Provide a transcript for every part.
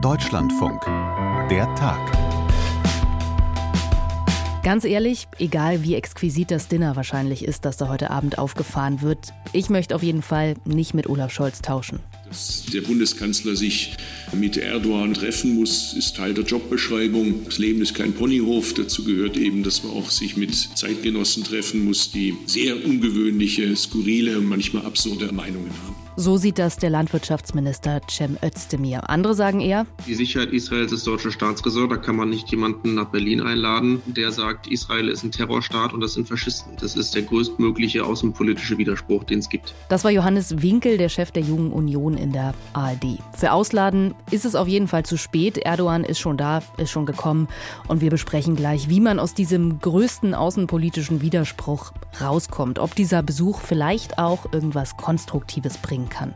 Deutschlandfunk. Der Tag. Ganz ehrlich, egal wie exquisit das Dinner wahrscheinlich ist, das da heute Abend aufgefahren wird, ich möchte auf jeden Fall nicht mit Olaf Scholz tauschen. Dass der Bundeskanzler sich mit Erdogan treffen muss, ist Teil der Jobbeschreibung. Das Leben ist kein Ponyhof. Dazu gehört eben, dass man auch sich mit Zeitgenossen treffen muss, die sehr ungewöhnliche, skurrile und manchmal absurde Meinungen haben. So sieht das der Landwirtschaftsminister Cem Özdemir. Andere sagen eher, die Sicherheit Israels ist deutsche Staatsräson. Da kann man nicht jemanden nach Berlin einladen, der sagt, Israel ist ein Terrorstaat und das sind Faschisten. Das ist der größtmögliche außenpolitische Widerspruch, den es gibt. Das war Johannes Winkel, der Chef der Jungen Union in der ARD. Für Ausladen ist es auf jeden Fall zu spät. Erdogan ist schon da, ist schon gekommen. Und wir besprechen gleich, wie man aus diesem größten außenpolitischen Widerspruch rauskommt. Ob dieser Besuch vielleicht auch irgendwas Konstruktives bringt kann.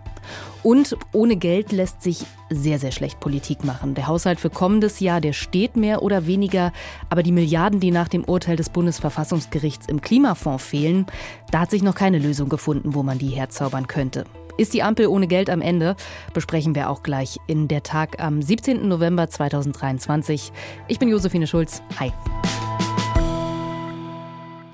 Und ohne Geld lässt sich sehr, sehr schlecht Politik machen. Der Haushalt für kommendes Jahr, der steht mehr oder weniger, aber die Milliarden, die nach dem Urteil des Bundesverfassungsgerichts im Klimafonds fehlen, da hat sich noch keine Lösung gefunden, wo man die herzaubern könnte. Ist die Ampel ohne Geld am Ende? Besprechen wir auch gleich in der Tag am 17. November 2023. Ich bin Josephine Schulz. Hi.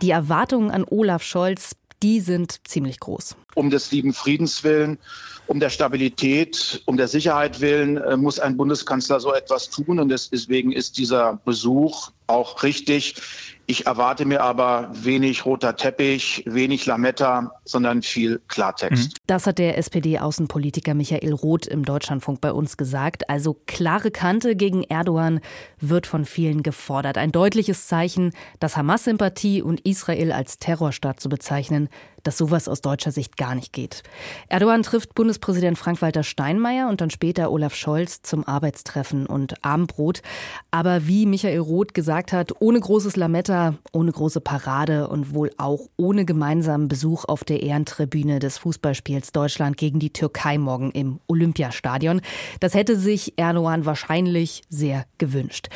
Die Erwartungen an Olaf Scholz die sind ziemlich groß. Um des lieben Friedens willen, um der Stabilität, um der Sicherheit willen äh, muss ein Bundeskanzler so etwas tun. Und deswegen ist dieser Besuch auch richtig. Ich erwarte mir aber wenig roter Teppich, wenig Lametta, sondern viel Klartext. Mhm. Das hat der SPD-Außenpolitiker Michael Roth im Deutschlandfunk bei uns gesagt. Also klare Kante gegen Erdogan wird von vielen gefordert. Ein deutliches Zeichen, dass Hamas-Sympathie und Israel als Terrorstaat zu bezeichnen, dass sowas aus deutscher Sicht gar nicht geht. Erdogan trifft Bundespräsident Frank-Walter Steinmeier und dann später Olaf Scholz zum Arbeitstreffen und Abendbrot. Aber wie Michael Roth gesagt hat, ohne großes Lametta, ohne große Parade und wohl auch ohne gemeinsamen Besuch auf der Ehrentribüne des Fußballspiels Deutschland gegen die Türkei morgen im Olympiastadion. Das hätte sich Erdogan wahrscheinlich sehr gewünscht.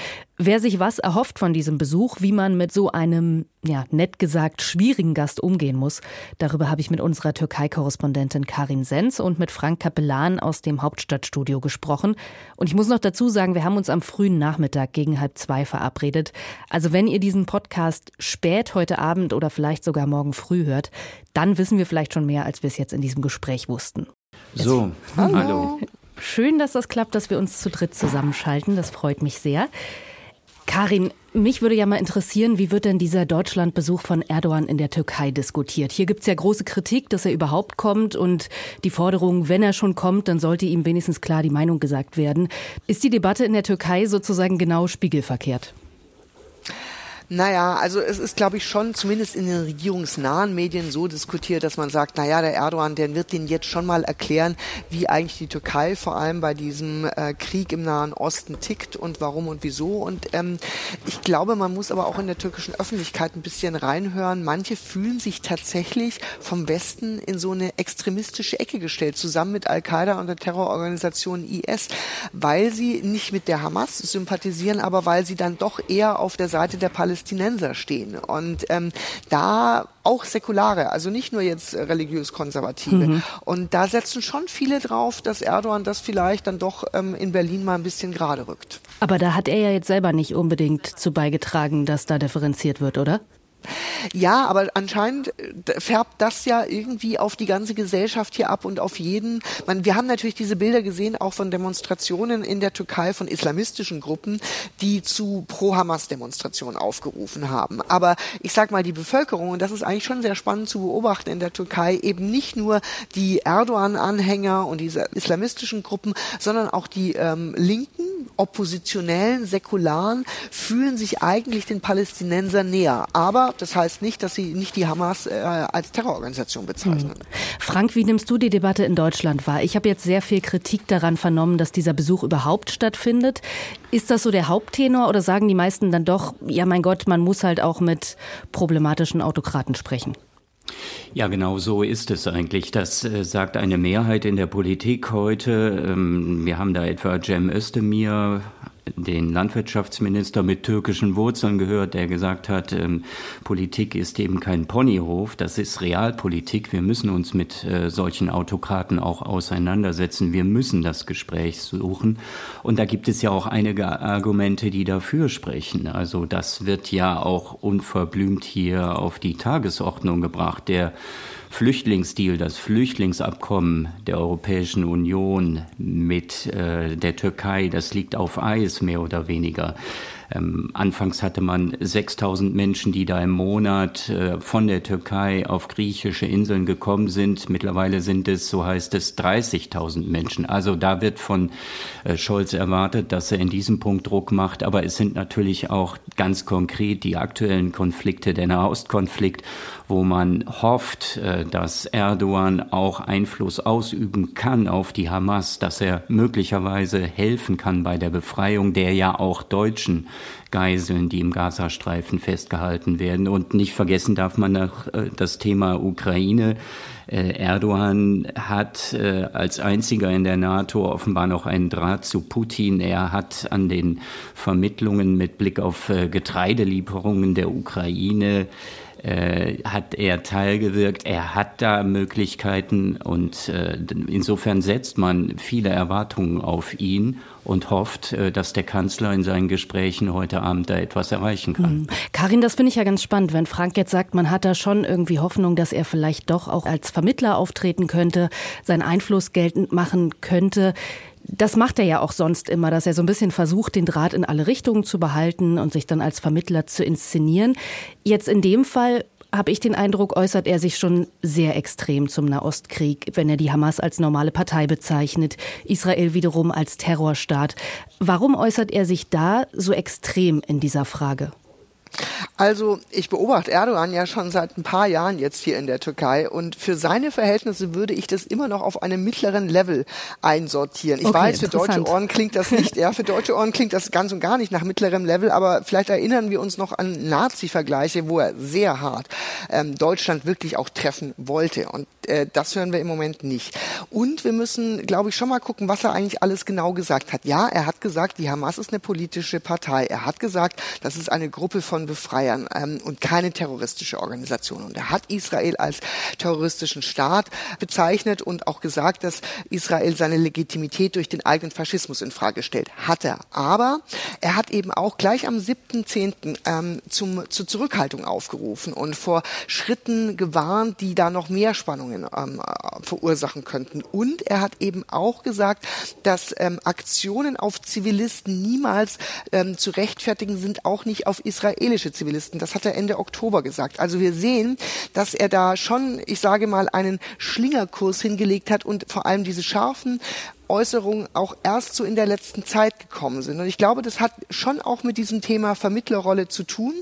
Wer sich was erhofft von diesem Besuch, wie man mit so einem, ja, nett gesagt, schwierigen Gast umgehen muss, darüber habe ich mit unserer Türkei-Korrespondentin Karin Sens und mit Frank Kapellan aus dem Hauptstadtstudio gesprochen. Und ich muss noch dazu sagen, wir haben uns am frühen Nachmittag gegen halb zwei verabredet. Also wenn ihr diesen Podcast spät heute Abend oder vielleicht sogar morgen früh hört, dann wissen wir vielleicht schon mehr, als wir es jetzt in diesem Gespräch wussten. So, hallo. hallo. Schön, dass das klappt, dass wir uns zu dritt zusammenschalten. Das freut mich sehr. Karin, mich würde ja mal interessieren, wie wird denn dieser Deutschlandbesuch von Erdogan in der Türkei diskutiert? Hier gibt es ja große Kritik, dass er überhaupt kommt und die Forderung, wenn er schon kommt, dann sollte ihm wenigstens klar die Meinung gesagt werden. Ist die Debatte in der Türkei sozusagen genau spiegelverkehrt? Naja, also es ist, glaube ich, schon zumindest in den regierungsnahen Medien so diskutiert, dass man sagt, naja, der Erdogan, der wird den jetzt schon mal erklären, wie eigentlich die Türkei vor allem bei diesem äh, Krieg im Nahen Osten tickt und warum und wieso. Und ähm, ich glaube, man muss aber auch in der türkischen Öffentlichkeit ein bisschen reinhören. Manche fühlen sich tatsächlich vom Westen in so eine extremistische Ecke gestellt, zusammen mit Al-Qaida und der Terrororganisation IS, weil sie nicht mit der Hamas sympathisieren, aber weil sie dann doch eher auf der Seite der Palästinenser Palästinenser stehen. Und ähm, da auch Säkulare, also nicht nur jetzt religiös-konservative. Mhm. Und da setzen schon viele drauf, dass Erdogan das vielleicht dann doch ähm, in Berlin mal ein bisschen gerade rückt. Aber da hat er ja jetzt selber nicht unbedingt zu beigetragen, dass da differenziert wird, oder? Ja, aber anscheinend äh, färbt das ja irgendwie auf die ganze Gesellschaft hier ab und auf jeden. Man, wir haben natürlich diese Bilder gesehen, auch von Demonstrationen in der Türkei von islamistischen Gruppen, die zu Pro-Hamas-Demonstrationen aufgerufen haben. Aber ich sag mal, die Bevölkerung, und das ist eigentlich schon sehr spannend zu beobachten in der Türkei, eben nicht nur die Erdogan-Anhänger und diese islamistischen Gruppen, sondern auch die ähm, Linken, oppositionellen, säkularen, fühlen sich eigentlich den Palästinensern näher. Aber das heißt nicht, dass sie nicht die Hamas äh, als Terrororganisation bezeichnen. Hm. Frank, wie nimmst du die Debatte in Deutschland wahr? Ich habe jetzt sehr viel Kritik daran vernommen, dass dieser Besuch überhaupt stattfindet. Ist das so der Haupttenor oder sagen die meisten dann doch, ja mein Gott, man muss halt auch mit problematischen Autokraten sprechen? Ja, genau so ist es eigentlich. Das äh, sagt eine Mehrheit in der Politik heute. Ähm, wir haben da etwa Cem Özdemir, den Landwirtschaftsminister mit türkischen Wurzeln gehört, der gesagt hat, ähm, Politik ist eben kein Ponyhof, das ist Realpolitik. Wir müssen uns mit äh, solchen Autokraten auch auseinandersetzen. Wir müssen das Gespräch suchen. Und da gibt es ja auch einige Argumente, die dafür sprechen. Also das wird ja auch unverblümt hier auf die Tagesordnung gebracht. Der Flüchtlingsdeal, das Flüchtlingsabkommen der Europäischen Union mit äh, der Türkei, das liegt auf Eis mehr oder weniger. Ähm, anfangs hatte man 6000 Menschen, die da im Monat äh, von der Türkei auf griechische Inseln gekommen sind. Mittlerweile sind es, so heißt es, 30.000 Menschen. Also da wird von äh, Scholz erwartet, dass er in diesem Punkt Druck macht. Aber es sind natürlich auch ganz konkret die aktuellen Konflikte, der Nahostkonflikt, wo man hofft, äh, dass Erdogan auch Einfluss ausüben kann auf die Hamas, dass er möglicherweise helfen kann bei der Befreiung der ja auch Deutschen Geiseln, die im Gazastreifen festgehalten werden. Und nicht vergessen darf man noch äh, das Thema Ukraine. Äh, Erdogan hat äh, als einziger in der NATO offenbar noch einen Draht zu Putin. Er hat an den Vermittlungen mit Blick auf Getreidelieferungen der Ukraine äh, hat er teilgewirkt. Er hat da Möglichkeiten und äh, insofern setzt man viele Erwartungen auf ihn und hofft, äh, dass der Kanzler in seinen Gesprächen heute Abend da etwas erreichen kann. Mhm. Karin, das finde ich ja ganz spannend, wenn Frank jetzt sagt, man hat da schon irgendwie Hoffnung, dass er vielleicht doch auch als Vermittler auftreten könnte, seinen Einfluss geltend machen könnte. Das macht er ja auch sonst immer, dass er so ein bisschen versucht, den Draht in alle Richtungen zu behalten und sich dann als Vermittler zu inszenieren. Jetzt in dem Fall habe ich den Eindruck, äußert er sich schon sehr extrem zum Nahostkrieg, wenn er die Hamas als normale Partei bezeichnet, Israel wiederum als Terrorstaat. Warum äußert er sich da so extrem in dieser Frage? Also ich beobachte Erdogan ja schon seit ein paar Jahren jetzt hier in der Türkei und für seine Verhältnisse würde ich das immer noch auf einem mittleren Level einsortieren. Ich okay, weiß, für deutsche Ohren klingt das nicht, ja, für deutsche Ohren klingt das ganz und gar nicht nach mittlerem Level, aber vielleicht erinnern wir uns noch an Nazi-Vergleiche, wo er sehr hart ähm, Deutschland wirklich auch treffen wollte und äh, das hören wir im Moment nicht. Und wir müssen, glaube ich, schon mal gucken, was er eigentlich alles genau gesagt hat. Ja, er hat gesagt, die Hamas ist eine politische Partei. Er hat gesagt, das ist eine Gruppe von von Befreiern ähm, und keine terroristische Organisation. Und er hat Israel als terroristischen Staat bezeichnet und auch gesagt, dass Israel seine Legitimität durch den eigenen Faschismus in Frage stellt. Hat er. Aber er hat eben auch gleich am 7.10. Ähm, zum, zur Zurückhaltung aufgerufen und vor Schritten gewarnt, die da noch mehr Spannungen ähm, verursachen könnten. Und er hat eben auch gesagt, dass ähm, Aktionen auf Zivilisten niemals ähm, zu rechtfertigen sind, auch nicht auf Israel israelische Zivilisten. Das hat er Ende Oktober gesagt. Also wir sehen, dass er da schon, ich sage mal, einen Schlingerkurs hingelegt hat und vor allem diese scharfen Äußerungen auch erst so in der letzten Zeit gekommen sind. Und ich glaube, das hat schon auch mit diesem Thema Vermittlerrolle zu tun,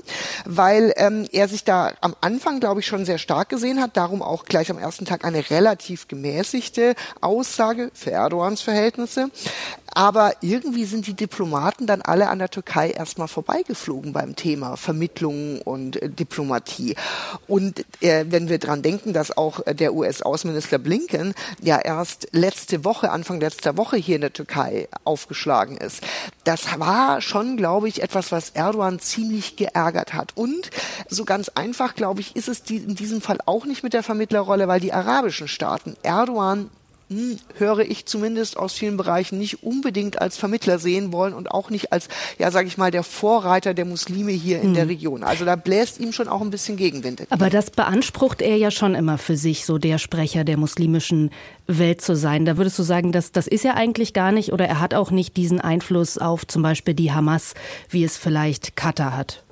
weil ähm, er sich da am Anfang, glaube ich, schon sehr stark gesehen hat. Darum auch gleich am ersten Tag eine relativ gemäßigte Aussage für Erdogans Verhältnisse. Aber irgendwie sind die Diplomaten dann alle an der Türkei erstmal vorbeigeflogen beim Thema Vermittlung und äh, Diplomatie. Und äh, wenn wir dran denken, dass auch äh, der US-Außenminister Blinken ja erst letzte Woche, Anfang letzter Woche hier in der Türkei aufgeschlagen ist, das war schon, glaube ich, etwas, was Erdogan ziemlich geärgert hat. Und so ganz einfach, glaube ich, ist es in diesem Fall auch nicht mit der Vermittlerrolle, weil die arabischen Staaten Erdogan hm, höre ich zumindest aus vielen Bereichen nicht unbedingt als Vermittler sehen wollen und auch nicht als, ja, sage ich mal, der Vorreiter der Muslime hier in hm. der Region. Also da bläst ihm schon auch ein bisschen Gegenwind. Aber das beansprucht er ja schon immer für sich, so der Sprecher der muslimischen Welt zu sein. Da würdest du sagen, dass das ist er eigentlich gar nicht oder er hat auch nicht diesen Einfluss auf zum Beispiel die Hamas, wie es vielleicht Katar hat?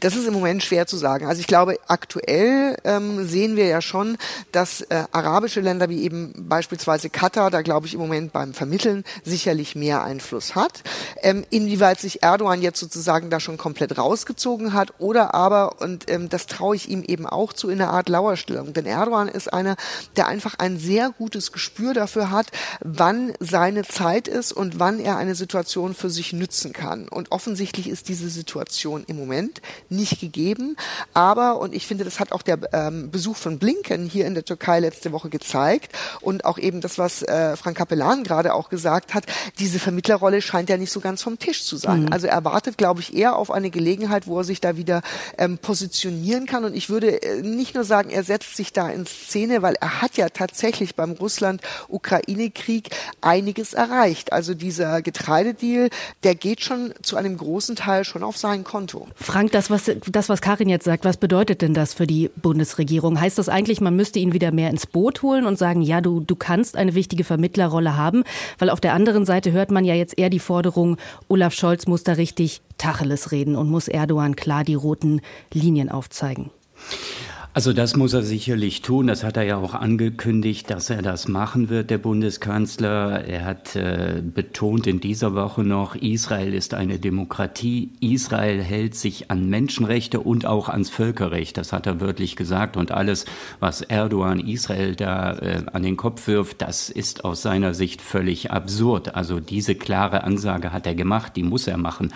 Das ist im Moment schwer zu sagen. Also ich glaube, aktuell ähm, sehen wir ja schon, dass äh, arabische Länder wie eben beispielsweise Katar, da glaube ich im Moment beim Vermitteln sicherlich mehr Einfluss hat. Ähm, inwieweit sich Erdogan jetzt sozusagen da schon komplett rausgezogen hat oder aber, und ähm, das traue ich ihm eben auch zu, in einer Art Lauerstellung. Denn Erdogan ist einer, der einfach ein sehr gutes Gespür dafür hat, wann seine Zeit ist und wann er eine Situation für sich nützen kann. Und offensichtlich ist diese Situation im Moment Moment nicht gegeben. Aber, und ich finde, das hat auch der ähm, Besuch von Blinken hier in der Türkei letzte Woche gezeigt und auch eben das, was äh, Frank Kapellan gerade auch gesagt hat, diese Vermittlerrolle scheint ja nicht so ganz vom Tisch zu sein. Mhm. Also er wartet, glaube ich, eher auf eine Gelegenheit, wo er sich da wieder ähm, positionieren kann. Und ich würde äh, nicht nur sagen, er setzt sich da in Szene, weil er hat ja tatsächlich beim Russland-Ukraine-Krieg einiges erreicht. Also dieser Getreidedeal, der geht schon zu einem großen Teil schon auf sein Konto. Frank, das was, das, was Karin jetzt sagt, was bedeutet denn das für die Bundesregierung? Heißt das eigentlich, man müsste ihn wieder mehr ins Boot holen und sagen, ja, du, du kannst eine wichtige Vermittlerrolle haben? Weil auf der anderen Seite hört man ja jetzt eher die Forderung, Olaf Scholz muss da richtig Tacheles reden und muss Erdogan klar die roten Linien aufzeigen. Also das muss er sicherlich tun. Das hat er ja auch angekündigt, dass er das machen wird, der Bundeskanzler. Er hat äh, betont in dieser Woche noch, Israel ist eine Demokratie. Israel hält sich an Menschenrechte und auch ans Völkerrecht. Das hat er wörtlich gesagt. Und alles, was Erdogan Israel da äh, an den Kopf wirft, das ist aus seiner Sicht völlig absurd. Also diese klare Ansage hat er gemacht, die muss er machen.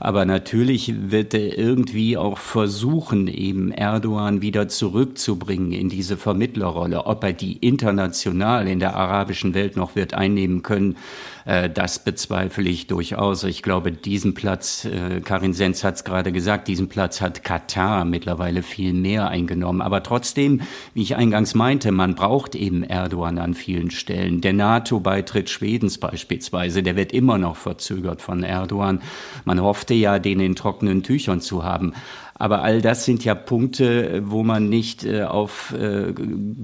Aber natürlich wird er irgendwie auch versuchen, eben Erdogan wieder zu zurückzubringen in diese Vermittlerrolle. Ob er die international in der arabischen Welt noch wird einnehmen können, äh, das bezweifle ich durchaus. Ich glaube, diesen Platz, äh, Karin Senz hat es gerade gesagt, diesen Platz hat Katar mittlerweile viel mehr eingenommen. Aber trotzdem, wie ich eingangs meinte, man braucht eben Erdogan an vielen Stellen. Der NATO-Beitritt Schwedens beispielsweise, der wird immer noch verzögert von Erdogan. Man hoffte ja, den in trockenen Tüchern zu haben. Aber all das sind ja Punkte, wo man nicht äh, auf äh,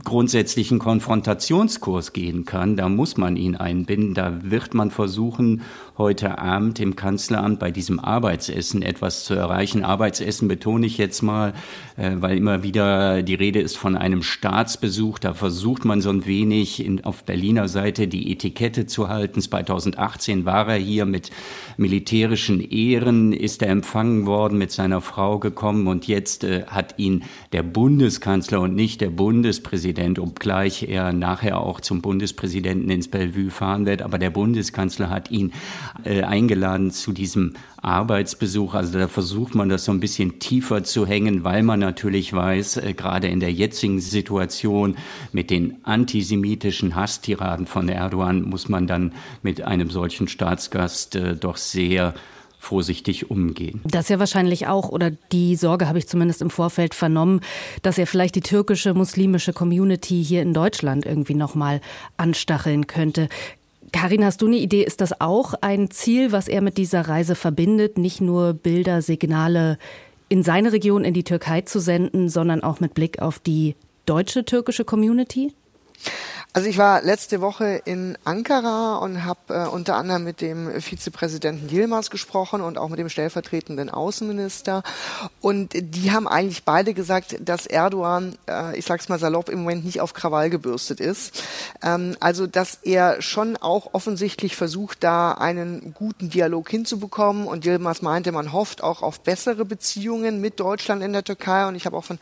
grundsätzlichen Konfrontationskurs gehen kann. Da muss man ihn einbinden. Da wird man versuchen, heute Abend im Kanzleramt bei diesem Arbeitsessen etwas zu erreichen. Arbeitsessen betone ich jetzt mal, äh, weil immer wieder die Rede ist von einem Staatsbesuch. Da versucht man so ein wenig in, auf Berliner Seite die Etikette zu halten. 2018 war er hier mit militärischen Ehren, ist er empfangen worden, mit seiner Frau gekommen und jetzt äh, hat ihn der Bundeskanzler und nicht der Bundespräsident, obgleich er nachher auch zum Bundespräsidenten ins Bellevue fahren wird, aber der Bundeskanzler hat ihn äh, eingeladen zu diesem Arbeitsbesuch. Also da versucht man das so ein bisschen tiefer zu hängen, weil man natürlich weiß, äh, gerade in der jetzigen Situation mit den antisemitischen Hasstiraden von Erdogan muss man dann mit einem solchen Staatsgast äh, doch sehr vorsichtig umgehen. Das ja wahrscheinlich auch, oder die Sorge habe ich zumindest im Vorfeld vernommen, dass er vielleicht die türkische muslimische Community hier in Deutschland irgendwie nochmal anstacheln könnte. Karin, hast du eine Idee? Ist das auch ein Ziel, was er mit dieser Reise verbindet? Nicht nur Bilder, Signale in seine Region, in die Türkei zu senden, sondern auch mit Blick auf die deutsche türkische Community? Also ich war letzte Woche in Ankara und habe äh, unter anderem mit dem Vizepräsidenten Yilmaz gesprochen und auch mit dem stellvertretenden Außenminister. Und die haben eigentlich beide gesagt, dass Erdogan, äh, ich sag's mal salopp, im Moment nicht auf Krawall gebürstet ist. Ähm, also dass er schon auch offensichtlich versucht, da einen guten Dialog hinzubekommen. Und Yilmaz meinte, man hofft auch auf bessere Beziehungen mit Deutschland in der Türkei. Und ich habe auch von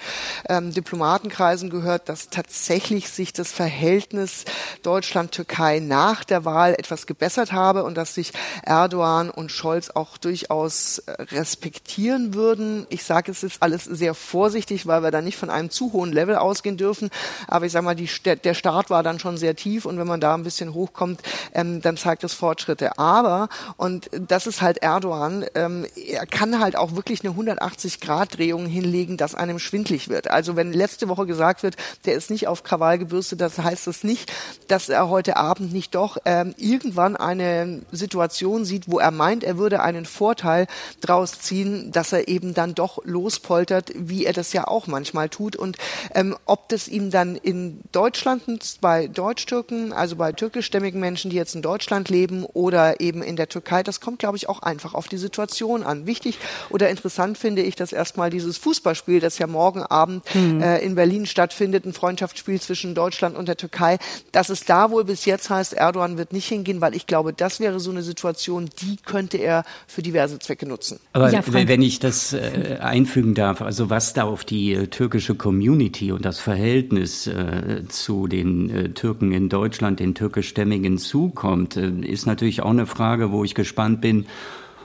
ähm, Diplomatenkreisen gehört, dass tatsächlich sich das Verhältnis Verhältnis Deutschland-Türkei nach der Wahl etwas gebessert habe und dass sich Erdogan und Scholz auch durchaus äh, respektieren würden. Ich sage es jetzt alles sehr vorsichtig, weil wir da nicht von einem zu hohen Level ausgehen dürfen. Aber ich sage mal, die, der Start war dann schon sehr tief und wenn man da ein bisschen hochkommt, ähm, dann zeigt es Fortschritte. Aber, und das ist halt Erdogan, ähm, er kann halt auch wirklich eine 180-Grad-Drehung hinlegen, dass einem schwindlig wird. Also wenn letzte Woche gesagt wird, der ist nicht auf Krawall gebürstet, das heißt es nicht, nicht, dass er heute Abend nicht doch ähm, irgendwann eine Situation sieht, wo er meint, er würde einen Vorteil draus ziehen, dass er eben dann doch lospoltert, wie er das ja auch manchmal tut. Und ähm, ob das ihm dann in Deutschland bei Deutsch-Türken, also bei türkischstämmigen Menschen, die jetzt in Deutschland leben oder eben in der Türkei, das kommt, glaube ich, auch einfach auf die Situation an. Wichtig oder interessant finde ich, dass erstmal dieses Fußballspiel, das ja morgen Abend mhm. äh, in Berlin stattfindet, ein Freundschaftsspiel zwischen Deutschland und der Türkei, dass es da wohl bis jetzt heißt, Erdogan wird nicht hingehen, weil ich glaube, das wäre so eine Situation, die könnte er für diverse Zwecke nutzen. Aber ja, wenn ich das äh, einfügen darf, also was da auf die äh, türkische Community und das Verhältnis äh, zu den äh, Türken in Deutschland, den türkischstämmigen zukommt, äh, ist natürlich auch eine Frage, wo ich gespannt bin,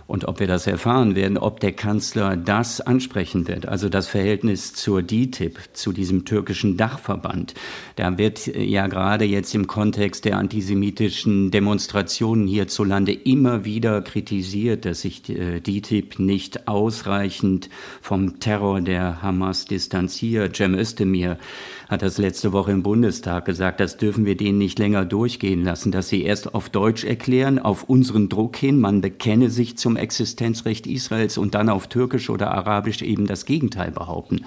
und ob wir das erfahren werden, ob der Kanzler das ansprechen wird, also das Verhältnis zur DITIB, zu diesem türkischen Dachverband. Da wird ja gerade jetzt im Kontext der antisemitischen Demonstrationen hierzulande immer wieder kritisiert, dass sich äh, DITIB nicht ausreichend vom Terror der Hamas distanziert. Cem Özdemir hat das letzte Woche im Bundestag gesagt, das dürfen wir denen nicht länger durchgehen lassen, dass sie erst auf Deutsch erklären, auf unseren Druck hin, man bekenne sich zum Existenzrecht Israels und dann auf Türkisch oder Arabisch eben das Gegenteil behaupten.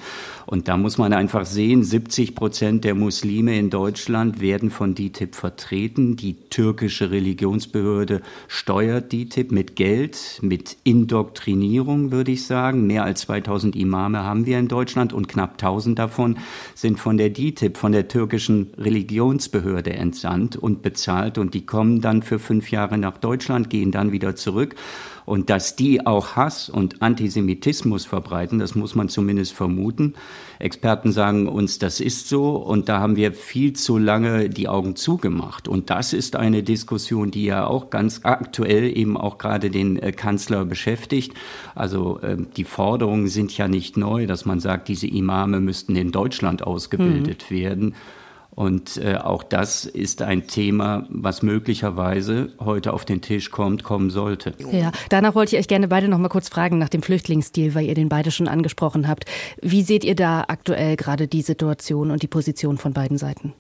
Und da muss man einfach sehen, 70 Prozent der Muslime in Deutschland werden von DITIB vertreten. Die türkische Religionsbehörde steuert DITIB mit Geld, mit Indoktrinierung, würde ich sagen. Mehr als 2000 Imame haben wir in Deutschland und knapp 1000 davon sind von DITIB, von der türkischen Religionsbehörde entsandt und bezahlt und die kommen dann für fünf Jahre nach Deutschland, gehen dann wieder zurück. Und dass die auch Hass und Antisemitismus verbreiten, das muss man zumindest vermuten. Experten sagen uns, das ist so. Und da haben wir viel zu lange die Augen zugemacht. Und das ist eine Diskussion, die ja auch ganz aktuell eben auch gerade den äh, Kanzler beschäftigt. Also äh, die Forderungen sind ja nicht neu, dass man sagt, diese Imame müssten in Deutschland ausgebildet mhm. werden. Und äh, auch das ist ein Thema, was möglicherweise heute auf den Tisch kommt, kommen sollte. Ja, danach wollte ich euch gerne beide noch mal kurz fragen nach dem Flüchtlingsdeal, weil ihr den beide schon angesprochen habt. Wie seht ihr da aktuell gerade die Situation und die Position von beiden Seiten?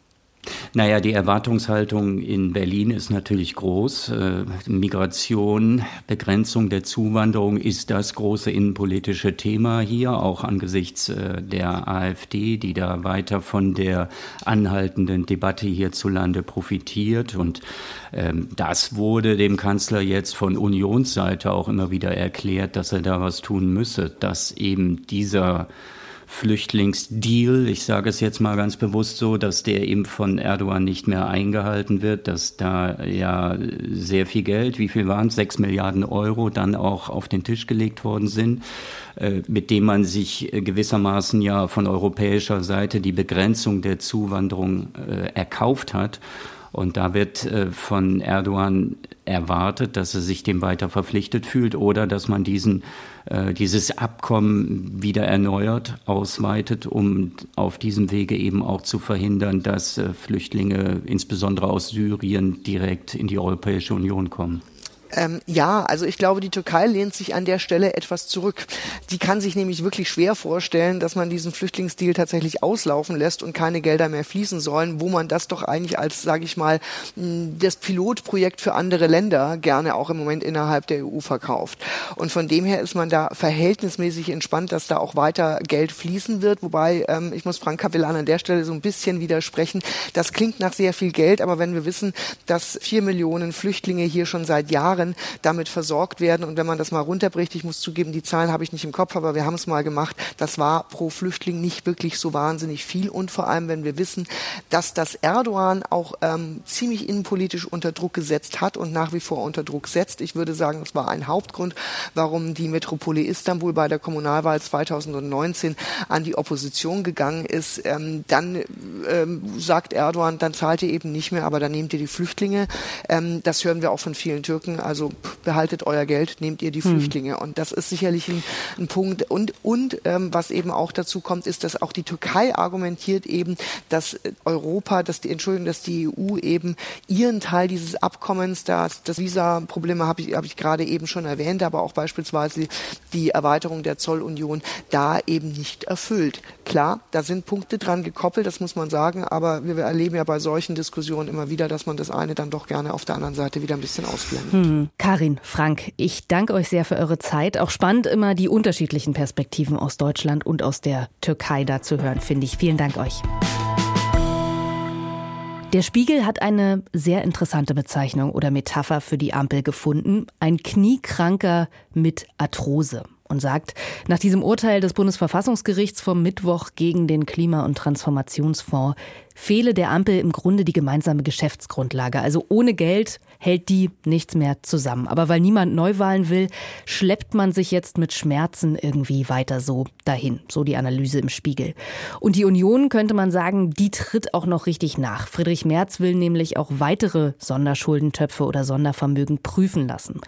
Naja, die Erwartungshaltung in Berlin ist natürlich groß. Äh, Migration, Begrenzung der Zuwanderung ist das große innenpolitische Thema hier, auch angesichts äh, der AfD, die da weiter von der anhaltenden Debatte hierzulande profitiert. Und ähm, das wurde dem Kanzler jetzt von Unionsseite auch immer wieder erklärt, dass er da was tun müsse, dass eben dieser Flüchtlingsdeal, ich sage es jetzt mal ganz bewusst so, dass der eben von Erdogan nicht mehr eingehalten wird, dass da ja sehr viel Geld, wie viel waren es, sechs Milliarden Euro, dann auch auf den Tisch gelegt worden sind, äh, mit dem man sich gewissermaßen ja von europäischer Seite die Begrenzung der Zuwanderung äh, erkauft hat. Und da wird äh, von Erdogan erwartet, dass er sich dem weiter verpflichtet fühlt oder dass man diesen, äh, dieses Abkommen wieder erneuert, ausweitet, um auf diesem Wege eben auch zu verhindern, dass äh, Flüchtlinge insbesondere aus Syrien direkt in die Europäische Union kommen. Ähm, ja, also ich glaube, die Türkei lehnt sich an der Stelle etwas zurück. Die kann sich nämlich wirklich schwer vorstellen, dass man diesen Flüchtlingsdeal tatsächlich auslaufen lässt und keine Gelder mehr fließen sollen, wo man das doch eigentlich als, sage ich mal, das Pilotprojekt für andere Länder gerne auch im Moment innerhalb der EU verkauft. Und von dem her ist man da verhältnismäßig entspannt, dass da auch weiter Geld fließen wird. Wobei ähm, ich muss Frank Capellan an der Stelle so ein bisschen widersprechen. Das klingt nach sehr viel Geld, aber wenn wir wissen, dass vier Millionen Flüchtlinge hier schon seit Jahren Jahren damit versorgt werden. Und wenn man das mal runterbricht, ich muss zugeben, die Zahlen habe ich nicht im Kopf, aber wir haben es mal gemacht, das war pro Flüchtling nicht wirklich so wahnsinnig viel. Und vor allem, wenn wir wissen, dass das Erdogan auch ähm, ziemlich innenpolitisch unter Druck gesetzt hat und nach wie vor unter Druck setzt. Ich würde sagen, das war ein Hauptgrund, warum die Metropole Istanbul bei der Kommunalwahl 2019 an die Opposition gegangen ist. Ähm, dann ähm, sagt Erdogan, dann zahlt ihr eben nicht mehr, aber dann nehmt ihr die Flüchtlinge. Ähm, das hören wir auch von vielen Türken. Also behaltet euer Geld, nehmt ihr die hm. Flüchtlinge. Und das ist sicherlich ein, ein Punkt. Und, und ähm, was eben auch dazu kommt, ist, dass auch die Türkei argumentiert eben, dass Europa, dass die Entschuldigung, dass die EU eben ihren Teil dieses Abkommens, das, das Visa-Probleme habe ich, hab ich gerade eben schon erwähnt, aber auch beispielsweise die Erweiterung der Zollunion da eben nicht erfüllt. Klar, da sind Punkte dran gekoppelt, das muss man sagen, aber wir erleben ja bei solchen Diskussionen immer wieder, dass man das eine dann doch gerne auf der anderen Seite wieder ein bisschen ausblendet. Hm. Karin, Frank, ich danke euch sehr für eure Zeit. Auch spannend immer die unterschiedlichen Perspektiven aus Deutschland und aus der Türkei da zu hören, finde ich. Vielen Dank euch. Der Spiegel hat eine sehr interessante Bezeichnung oder Metapher für die Ampel gefunden. Ein Kniekranker mit Arthrose. Und sagt, nach diesem Urteil des Bundesverfassungsgerichts vom Mittwoch gegen den Klima- und Transformationsfonds fehle der Ampel im Grunde die gemeinsame Geschäftsgrundlage. Also ohne Geld hält die nichts mehr zusammen. Aber weil niemand Neuwahlen will, schleppt man sich jetzt mit Schmerzen irgendwie weiter so dahin. So die Analyse im Spiegel. Und die Union könnte man sagen, die tritt auch noch richtig nach. Friedrich Merz will nämlich auch weitere Sonderschuldentöpfe oder Sondervermögen prüfen lassen.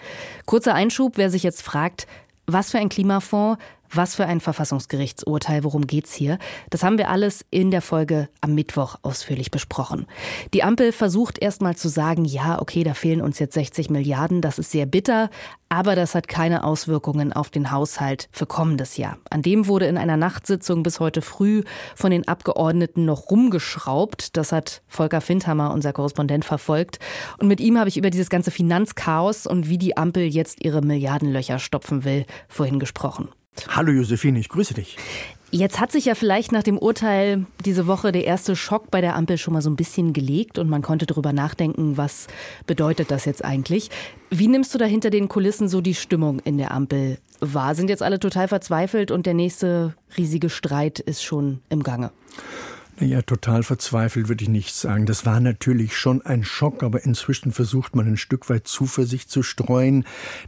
Kurzer Einschub, wer sich jetzt fragt, was für ein Klimafonds, was für ein Verfassungsgerichtsurteil, worum geht's hier? Das haben wir alles in der Folge am Mittwoch ausführlich besprochen. Die Ampel versucht erstmal zu sagen, ja, okay, da fehlen uns jetzt 60 Milliarden, das ist sehr bitter, aber das hat keine Auswirkungen auf den Haushalt für kommendes Jahr. An dem wurde in einer Nachtsitzung bis heute früh von den Abgeordneten noch rumgeschraubt. Das hat Volker Findhammer, unser Korrespondent, verfolgt. Und mit ihm habe ich über dieses ganze Finanzchaos und wie die Ampel jetzt ihre Milliardenlöcher stopfen will, vorhin gesprochen. Hallo Josephine, ich grüße dich. Jetzt hat sich ja vielleicht nach dem Urteil diese Woche der erste Schock bei der Ampel schon mal so ein bisschen gelegt und man konnte darüber nachdenken, was bedeutet das jetzt eigentlich. Wie nimmst du da hinter den Kulissen so die Stimmung in der Ampel wahr? Sind jetzt alle total verzweifelt und der nächste riesige Streit ist schon im Gange? Naja, total verzweifelt würde ich nicht sagen. Das war natürlich schon ein Schock, aber inzwischen versucht man ein Stück weit Zuversicht zu streuen.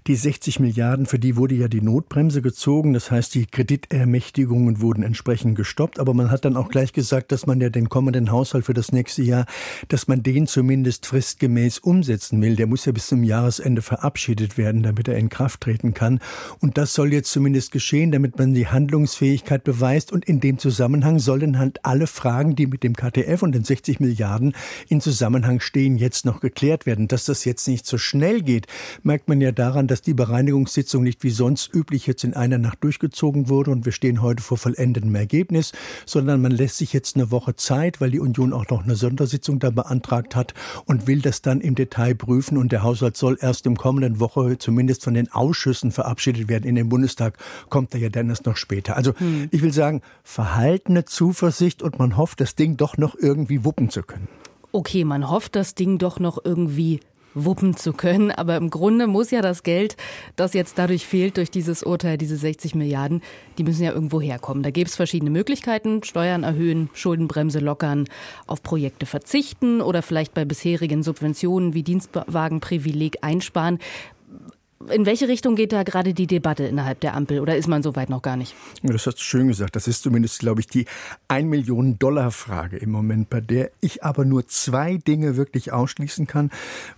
Die 60 Milliarden, für die wurde ja die Notbremse gezogen. Das heißt, die Kreditermächtigungen wurden entsprechend gestoppt. Aber man hat dann auch gleich gesagt, dass man ja den kommenden Haushalt für das nächste Jahr, dass man den zumindest fristgemäß umsetzen will. Der muss ja bis zum Jahresende verabschiedet werden, damit er in Kraft treten kann. Und das soll jetzt zumindest geschehen, damit man die Handlungsfähigkeit beweist. Und in dem Zusammenhang sollen halt alle Fragen Fragen, die mit dem KTF und den 60 Milliarden in Zusammenhang stehen, jetzt noch geklärt werden. Dass das jetzt nicht so schnell geht, merkt man ja daran, dass die Bereinigungssitzung nicht wie sonst üblich jetzt in einer Nacht durchgezogen wurde und wir stehen heute vor vollendetem Ergebnis, sondern man lässt sich jetzt eine Woche Zeit, weil die Union auch noch eine Sondersitzung da beantragt hat und will das dann im Detail prüfen und der Haushalt soll erst im kommenden Woche zumindest von den Ausschüssen verabschiedet werden. In den Bundestag kommt er ja dann erst noch später. Also hm. ich will sagen, verhaltene Zuversicht und man hofft, hofft, das Ding doch noch irgendwie wuppen zu können. Okay, man hofft, das Ding doch noch irgendwie wuppen zu können. Aber im Grunde muss ja das Geld, das jetzt dadurch fehlt, durch dieses Urteil, diese 60 Milliarden, die müssen ja irgendwo herkommen. Da gibt es verschiedene Möglichkeiten. Steuern erhöhen, Schuldenbremse lockern, auf Projekte verzichten oder vielleicht bei bisherigen Subventionen wie Dienstwagenprivileg einsparen. In welche Richtung geht da gerade die Debatte innerhalb der Ampel oder ist man so weit noch gar nicht? Das hast du schön gesagt. Das ist zumindest, glaube ich, die 1 Million Dollar Frage im Moment, bei der ich aber nur zwei Dinge wirklich ausschließen kann,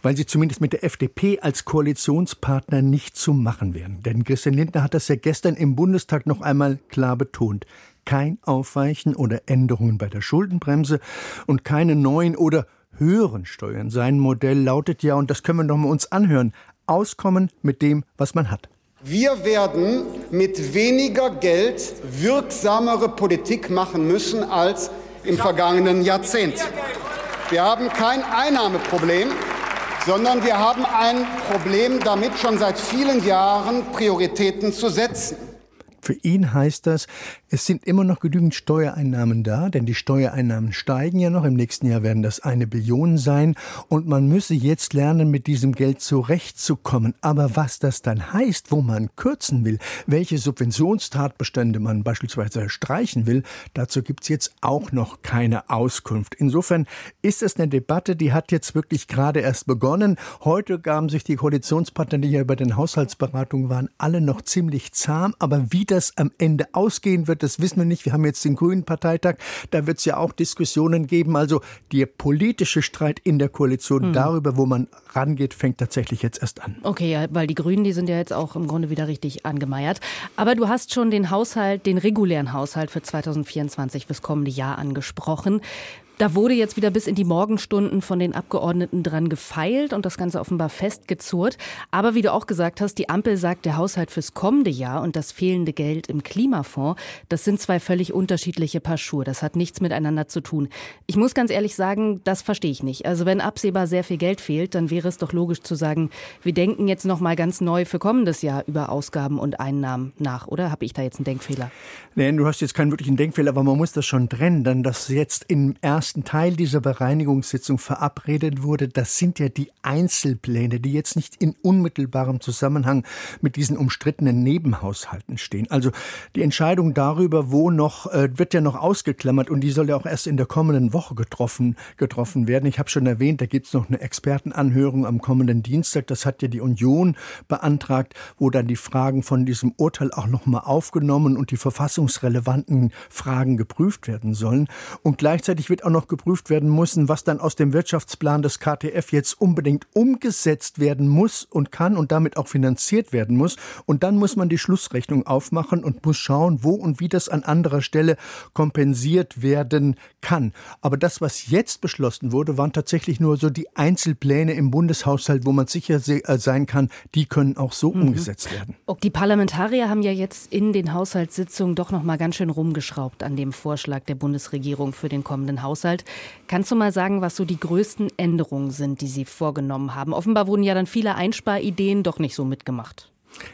weil sie zumindest mit der FDP als Koalitionspartner nicht zu machen wären. Denn Christian Lindner hat das ja gestern im Bundestag noch einmal klar betont kein Aufweichen oder Änderungen bei der Schuldenbremse und keine neuen oder höheren Steuern. Sein Modell lautet ja, und das können wir noch mal uns anhören, auskommen mit dem, was man hat. Wir werden mit weniger Geld wirksamere Politik machen müssen als im vergangenen Jahrzehnt. Wir haben kein Einnahmeproblem, sondern wir haben ein Problem damit, schon seit vielen Jahren Prioritäten zu setzen. Für ihn heißt das, es sind immer noch genügend Steuereinnahmen da, denn die Steuereinnahmen steigen ja noch. Im nächsten Jahr werden das eine Billion sein. Und man müsse jetzt lernen, mit diesem Geld zurechtzukommen. Aber was das dann heißt, wo man kürzen will, welche Subventionstatbestände man beispielsweise streichen will, dazu gibt's jetzt auch noch keine Auskunft. Insofern ist es eine Debatte, die hat jetzt wirklich gerade erst begonnen. Heute gaben sich die Koalitionspartner, die ja über den Haushaltsberatungen waren, alle noch ziemlich zahm. Aber wie das am Ende ausgehen wird, das wissen wir nicht. Wir haben jetzt den Grünen Parteitag. Da wird es ja auch Diskussionen geben. Also der politische Streit in der Koalition mhm. darüber, wo man rangeht, fängt tatsächlich jetzt erst an. Okay, ja, weil die Grünen, die sind ja jetzt auch im Grunde wieder richtig angemeiert. Aber du hast schon den Haushalt, den regulären Haushalt für 2024 fürs kommende Jahr angesprochen. Da wurde jetzt wieder bis in die Morgenstunden von den Abgeordneten dran gefeilt und das Ganze offenbar festgezurrt. Aber wie du auch gesagt hast, die Ampel sagt, der Haushalt fürs kommende Jahr und das fehlende Geld im Klimafonds, das sind zwei völlig unterschiedliche Paar Schuhe. Das hat nichts miteinander zu tun. Ich muss ganz ehrlich sagen, das verstehe ich nicht. Also wenn absehbar sehr viel Geld fehlt, dann wäre es doch logisch zu sagen, wir denken jetzt noch mal ganz neu für kommendes Jahr über Ausgaben und Einnahmen nach. Oder habe ich da jetzt einen Denkfehler? Nein, du hast jetzt keinen wirklichen Denkfehler, aber man muss das schon trennen, denn das jetzt im ersten ersten Teil dieser Bereinigungssitzung verabredet wurde, das sind ja die Einzelpläne, die jetzt nicht in unmittelbarem Zusammenhang mit diesen umstrittenen Nebenhaushalten stehen. Also die Entscheidung darüber, wo noch, äh, wird ja noch ausgeklammert und die soll ja auch erst in der kommenden Woche getroffen, getroffen werden. Ich habe schon erwähnt, da gibt es noch eine Expertenanhörung am kommenden Dienstag. Das hat ja die Union beantragt, wo dann die Fragen von diesem Urteil auch nochmal aufgenommen und die verfassungsrelevanten Fragen geprüft werden sollen. Und gleichzeitig wird auch noch geprüft werden müssen, was dann aus dem Wirtschaftsplan des KTF jetzt unbedingt umgesetzt werden muss und kann und damit auch finanziert werden muss. Und dann muss man die Schlussrechnung aufmachen und muss schauen, wo und wie das an anderer Stelle kompensiert werden kann. Aber das, was jetzt beschlossen wurde, waren tatsächlich nur so die Einzelpläne im Bundeshaushalt, wo man sicher äh, sein kann, die können auch so mhm. umgesetzt werden. Die Parlamentarier haben ja jetzt in den Haushaltssitzungen doch noch mal ganz schön rumgeschraubt an dem Vorschlag der Bundesregierung für den kommenden Haushalt. Kannst du mal sagen, was so die größten Änderungen sind, die sie vorgenommen haben? Offenbar wurden ja dann viele Einsparideen doch nicht so mitgemacht.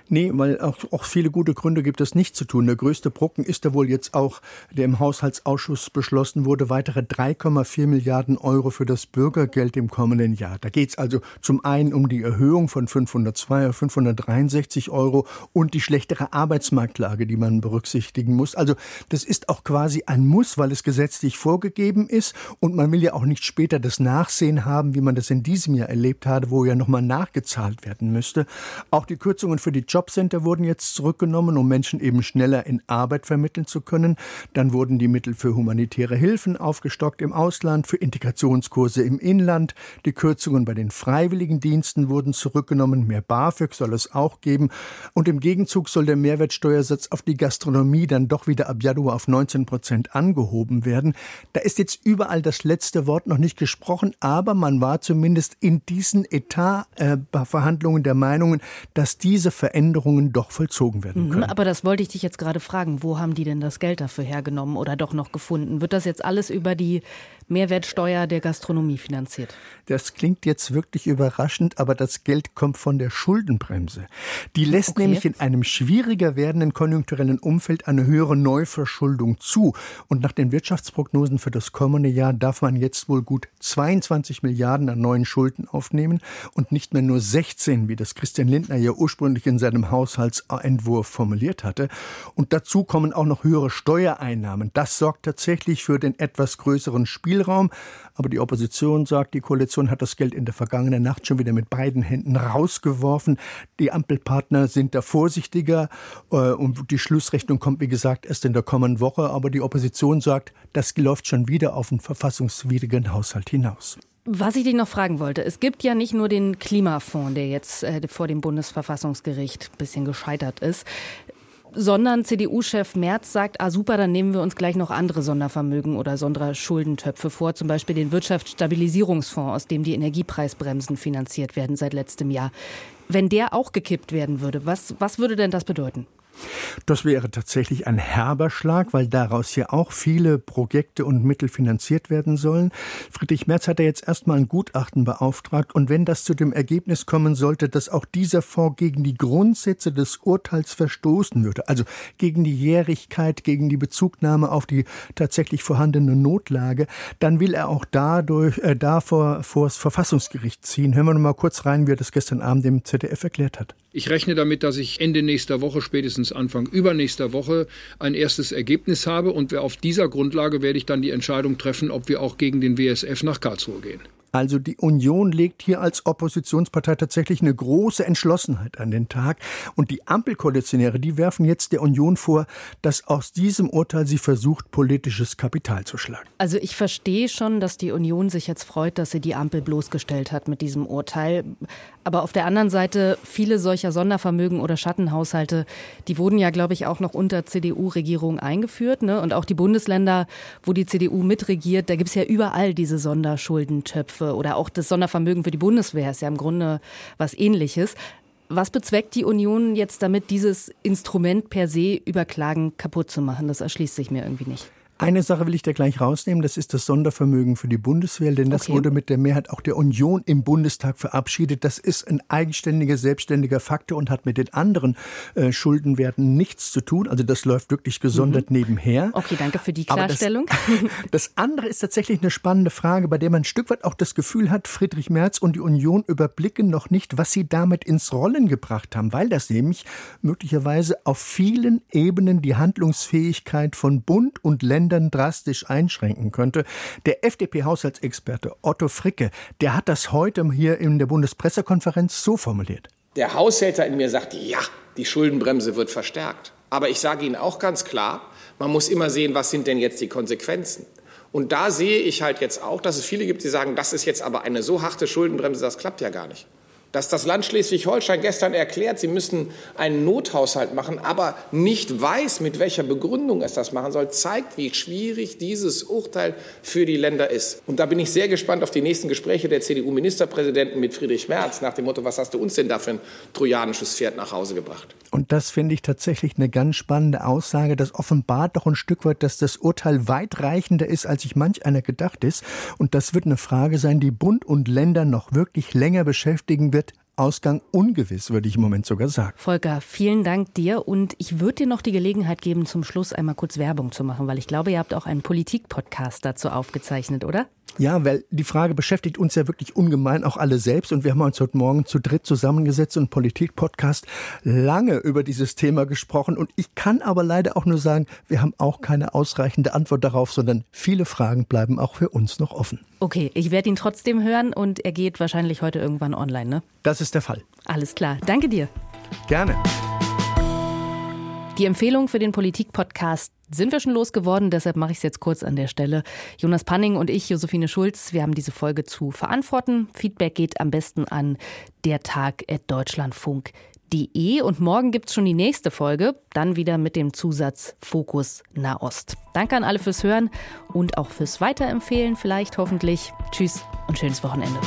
Nee, weil auch, auch viele gute Gründe gibt es nicht zu tun. Der größte Brocken ist da wohl jetzt auch, der im Haushaltsausschuss beschlossen wurde, weitere 3,4 Milliarden Euro für das Bürgergeld im kommenden Jahr. Da geht es also zum einen um die Erhöhung von 502 auf 563 Euro und die schlechtere Arbeitsmarktlage, die man berücksichtigen muss. Also das ist auch quasi ein Muss, weil es gesetzlich vorgegeben ist und man will ja auch nicht später das Nachsehen haben, wie man das in diesem Jahr erlebt hat, wo ja nochmal nachgezahlt werden müsste. Auch die Kürzungen für die Jobcenter wurden jetzt zurückgenommen, um Menschen eben schneller in Arbeit vermitteln zu können. Dann wurden die Mittel für humanitäre Hilfen aufgestockt im Ausland, für Integrationskurse im Inland. Die Kürzungen bei den Freiwilligendiensten wurden zurückgenommen. Mehr BAföG soll es auch geben. Und im Gegenzug soll der Mehrwertsteuersatz auf die Gastronomie dann doch wieder ab Januar auf 19 Prozent angehoben werden. Da ist jetzt überall das letzte Wort noch nicht gesprochen, aber man war zumindest in diesen Etatverhandlungen der Meinungen, dass diese Veränderungen doch vollzogen werden mhm, können. Aber das wollte ich dich jetzt gerade fragen. Wo haben die denn das Geld dafür hergenommen oder doch noch gefunden? Wird das jetzt alles über die Mehrwertsteuer der Gastronomie finanziert? Das klingt jetzt wirklich überraschend, aber das Geld kommt von der Schuldenbremse. Die lässt okay. nämlich in einem schwieriger werdenden konjunkturellen Umfeld eine höhere Neuverschuldung zu. Und nach den Wirtschaftsprognosen für das kommende Jahr darf man jetzt wohl gut 22 Milliarden an neuen Schulden aufnehmen und nicht mehr nur 16, wie das Christian Lindner ja ursprünglich in seinem Haushaltsentwurf formuliert hatte. Und dazu kommen auch noch höhere Steuereinnahmen. Das sorgt tatsächlich für den etwas größeren Spielraum. Aber die Opposition sagt, die Koalition hat das Geld in der vergangenen Nacht schon wieder mit beiden Händen rausgeworfen. Die Ampelpartner sind da vorsichtiger äh, und die Schlussrechnung kommt, wie gesagt, erst in der kommenden Woche. Aber die Opposition sagt, das läuft schon wieder auf einen verfassungswidrigen Haushalt hinaus. Was ich dich noch fragen wollte, es gibt ja nicht nur den Klimafonds, der jetzt äh, vor dem Bundesverfassungsgericht ein bisschen gescheitert ist sondern CDU-Chef Merz sagt, ah super, dann nehmen wir uns gleich noch andere Sondervermögen oder Sonderschuldentöpfe vor, zum Beispiel den Wirtschaftsstabilisierungsfonds, aus dem die Energiepreisbremsen finanziert werden seit letztem Jahr. Wenn der auch gekippt werden würde, was, was würde denn das bedeuten? Das wäre tatsächlich ein herber Schlag, weil daraus ja auch viele Projekte und Mittel finanziert werden sollen. Friedrich Merz hat ja jetzt erstmal ein Gutachten beauftragt und wenn das zu dem Ergebnis kommen sollte, dass auch dieser Fonds gegen die Grundsätze des Urteils verstoßen würde, also gegen die Jährigkeit, gegen die Bezugnahme auf die tatsächlich vorhandene Notlage, dann will er auch dadurch, äh, davor vor das Verfassungsgericht ziehen. Hören wir noch mal kurz rein, wie er das gestern Abend im ZDF erklärt hat. Ich rechne damit, dass ich Ende nächster Woche, spätestens Anfang übernächster Woche, ein erstes Ergebnis habe. Und auf dieser Grundlage werde ich dann die Entscheidung treffen, ob wir auch gegen den WSF nach Karlsruhe gehen. Also die Union legt hier als Oppositionspartei tatsächlich eine große Entschlossenheit an den Tag. Und die Ampelkoalitionäre, die werfen jetzt der Union vor, dass aus diesem Urteil sie versucht, politisches Kapital zu schlagen. Also ich verstehe schon, dass die Union sich jetzt freut, dass sie die Ampel bloßgestellt hat mit diesem Urteil. Aber auf der anderen Seite, viele solcher Sondervermögen oder Schattenhaushalte, die wurden ja, glaube ich, auch noch unter CDU-Regierung eingeführt. Ne? Und auch die Bundesländer, wo die CDU mitregiert, da gibt es ja überall diese Sonderschuldentöpfe oder auch das Sondervermögen für die Bundeswehr ist ja im Grunde was ähnliches. Was bezweckt die Union jetzt damit, dieses Instrument per se über Klagen kaputt zu machen? Das erschließt sich mir irgendwie nicht. Eine Sache will ich da gleich rausnehmen, das ist das Sondervermögen für die Bundeswehr, denn das okay. wurde mit der Mehrheit auch der Union im Bundestag verabschiedet. Das ist ein eigenständiger, selbstständiger Faktor und hat mit den anderen äh, Schuldenwerten nichts zu tun. Also das läuft wirklich gesondert mhm. nebenher. Okay, danke für die Klarstellung. Das, das andere ist tatsächlich eine spannende Frage, bei der man ein Stück weit auch das Gefühl hat, Friedrich Merz und die Union überblicken noch nicht, was sie damit ins Rollen gebracht haben, weil das nämlich möglicherweise auf vielen Ebenen die Handlungsfähigkeit von Bund und Ländern drastisch einschränken könnte. Der FDP-Haushaltsexperte Otto Fricke, der hat das heute hier in der Bundespressekonferenz so formuliert. Der Haushälter in mir sagt, ja, die Schuldenbremse wird verstärkt. Aber ich sage Ihnen auch ganz klar, man muss immer sehen, was sind denn jetzt die Konsequenzen. Und da sehe ich halt jetzt auch, dass es viele gibt, die sagen, das ist jetzt aber eine so harte Schuldenbremse, das klappt ja gar nicht dass das Land Schleswig-Holstein gestern erklärt, sie müssen einen Nothaushalt machen, aber nicht weiß, mit welcher Begründung es das machen soll, zeigt, wie schwierig dieses Urteil für die Länder ist. Und da bin ich sehr gespannt auf die nächsten Gespräche der CDU-Ministerpräsidenten mit Friedrich Merz nach dem Motto, was hast du uns denn da für ein trojanisches Pferd nach Hause gebracht? Und das finde ich tatsächlich eine ganz spannende Aussage. Das offenbart doch ein Stück weit, dass das Urteil weitreichender ist, als sich manch einer gedacht ist. Und das wird eine Frage sein, die Bund und Länder noch wirklich länger beschäftigen wird Ausgang ungewiss, würde ich im Moment sogar sagen. Volker, vielen Dank dir und ich würde dir noch die Gelegenheit geben, zum Schluss einmal kurz Werbung zu machen, weil ich glaube, ihr habt auch einen Politik-Podcast dazu aufgezeichnet, oder? Ja, weil die Frage beschäftigt uns ja wirklich ungemein, auch alle selbst. Und wir haben uns heute Morgen zu dritt zusammengesetzt und Politik-Podcast lange über dieses Thema gesprochen. Und ich kann aber leider auch nur sagen, wir haben auch keine ausreichende Antwort darauf, sondern viele Fragen bleiben auch für uns noch offen. Okay, ich werde ihn trotzdem hören und er geht wahrscheinlich heute irgendwann online, ne? Das ist der Fall. Alles klar. Danke dir. Gerne. Die Empfehlung für den Politik-Podcast sind wir schon losgeworden, deshalb mache ich es jetzt kurz an der Stelle. Jonas Panning und ich, Josephine Schulz, wir haben diese Folge zu verantworten. Feedback geht am besten an dertag.deutschlandfunk.de und morgen gibt es schon die nächste Folge, dann wieder mit dem Zusatz Fokus Nahost. Danke an alle fürs Hören und auch fürs Weiterempfehlen, vielleicht hoffentlich. Tschüss und schönes Wochenende.